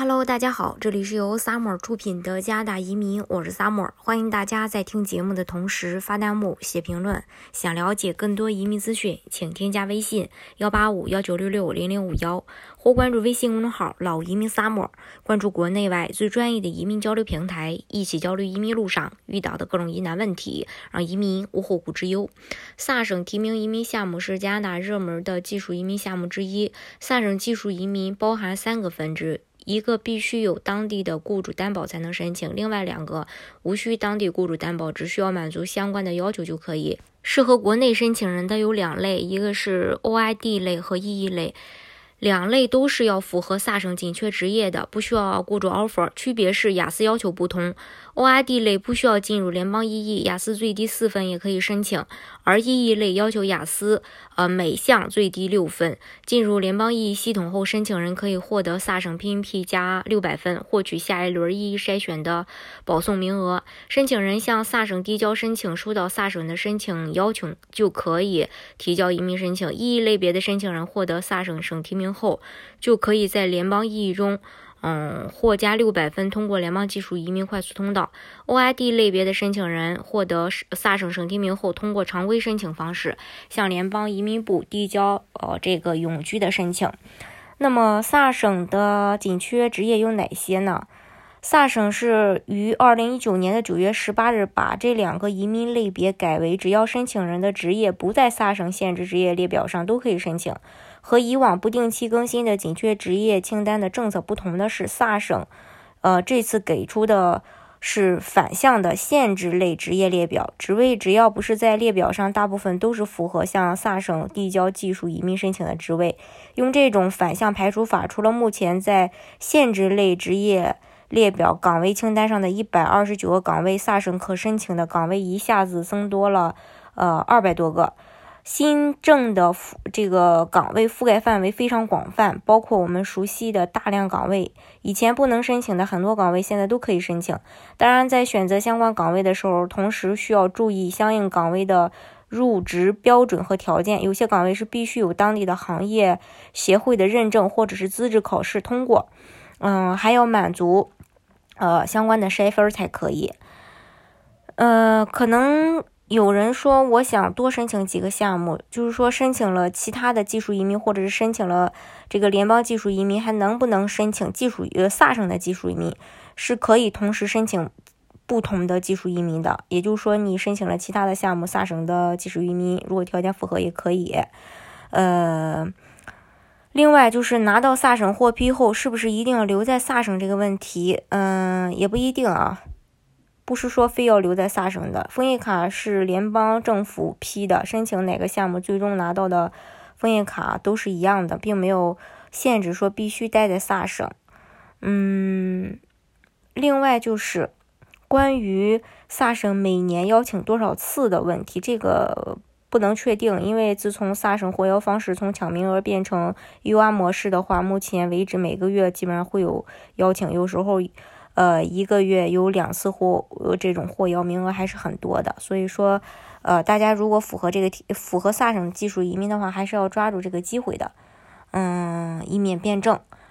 Hello，大家好，这里是由 Summer 出品的加拿大移民，我是 Summer，欢迎大家在听节目的同时发弹幕、写评论。想了解更多移民资讯，请添加微信幺八五幺九六六零零五幺，或关注微信公众号“老移民 Summer”，关注国内外最专业的移民交流平台，一起交流移民路上遇到的各种疑难问题，让移民无后顾之忧。萨省提名移民项目是加拿大热门的技术移民项目之一。萨省技术移民包含三个分支。一个必须有当地的雇主担保才能申请，另外两个无需当地雇主担保，只需要满足相关的要求就可以。适合国内申请人的有两类，一个是 OID 类和 EE 类，两类都是要符合萨省紧缺职业的，不需要雇主 offer，区别是雅思要求不同。OID 类不需要进入联邦 EE，雅思最低四分也可以申请；而 EE 类要求雅思，呃，每项最低六分。进入联邦 EE 系统后，申请人可以获得萨省 PNP 加六百分，获取下一轮 EE 筛选的保送名额。申请人向萨省递交申请，收到萨省的申请邀请，就可以提交移民申请。EE 类别的申请人获得萨省省提名后，就可以在联邦 EE 中。嗯，获加六百分，通过联邦技术移民快速通道。OID 类别的申请人获得萨省省提名后，通过常规申请方式向联邦移民部递交呃这个永居的申请。那么萨省的紧缺职业有哪些呢？萨省是于二零一九年的九月十八日把这两个移民类别改为，只要申请人的职业不在萨省限制职业列表上，都可以申请。和以往不定期更新的紧缺职业清单的政策不同的是，萨省，呃，这次给出的是反向的限制类职业列表，职位只要不是在列表上，大部分都是符合向萨省递交技术移民申请的职位。用这种反向排除法，除了目前在限制类职业列表岗位清单上的一百二十九个岗位，萨省可申请的岗位一下子增多了，呃，二百多个。新政的覆这个岗位覆盖范围非常广泛，包括我们熟悉的大量岗位，以前不能申请的很多岗位，现在都可以申请。当然，在选择相关岗位的时候，同时需要注意相应岗位的入职标准和条件。有些岗位是必须有当地的行业协会的认证或者是资质考试通过，嗯，还要满足呃相关的筛分才可以。呃，可能。有人说，我想多申请几个项目，就是说申请了其他的技术移民，或者是申请了这个联邦技术移民，还能不能申请技术呃萨省的技术移民？是可以同时申请不同的技术移民的。也就是说，你申请了其他的项目，萨省的技术移民，如果条件符合也可以。呃，另外就是拿到萨省获批后，是不是一定要留在萨省这个问题？嗯，也不一定啊。不是说非要留在萨省的枫叶卡是联邦政府批的，申请哪个项目最终拿到的枫叶卡都是一样的，并没有限制说必须待在萨省。嗯，另外就是关于萨省每年邀请多少次的问题，这个不能确定，因为自从萨省获邀方式从抢名额变成 UR 模式的话，目前为止每个月基本上会有邀请，有时候。呃，一个月有两次获这种获邀名额还是很多的，所以说，呃，大家如果符合这个符合萨省技术移民的话，还是要抓住这个机会的，嗯，以免变正。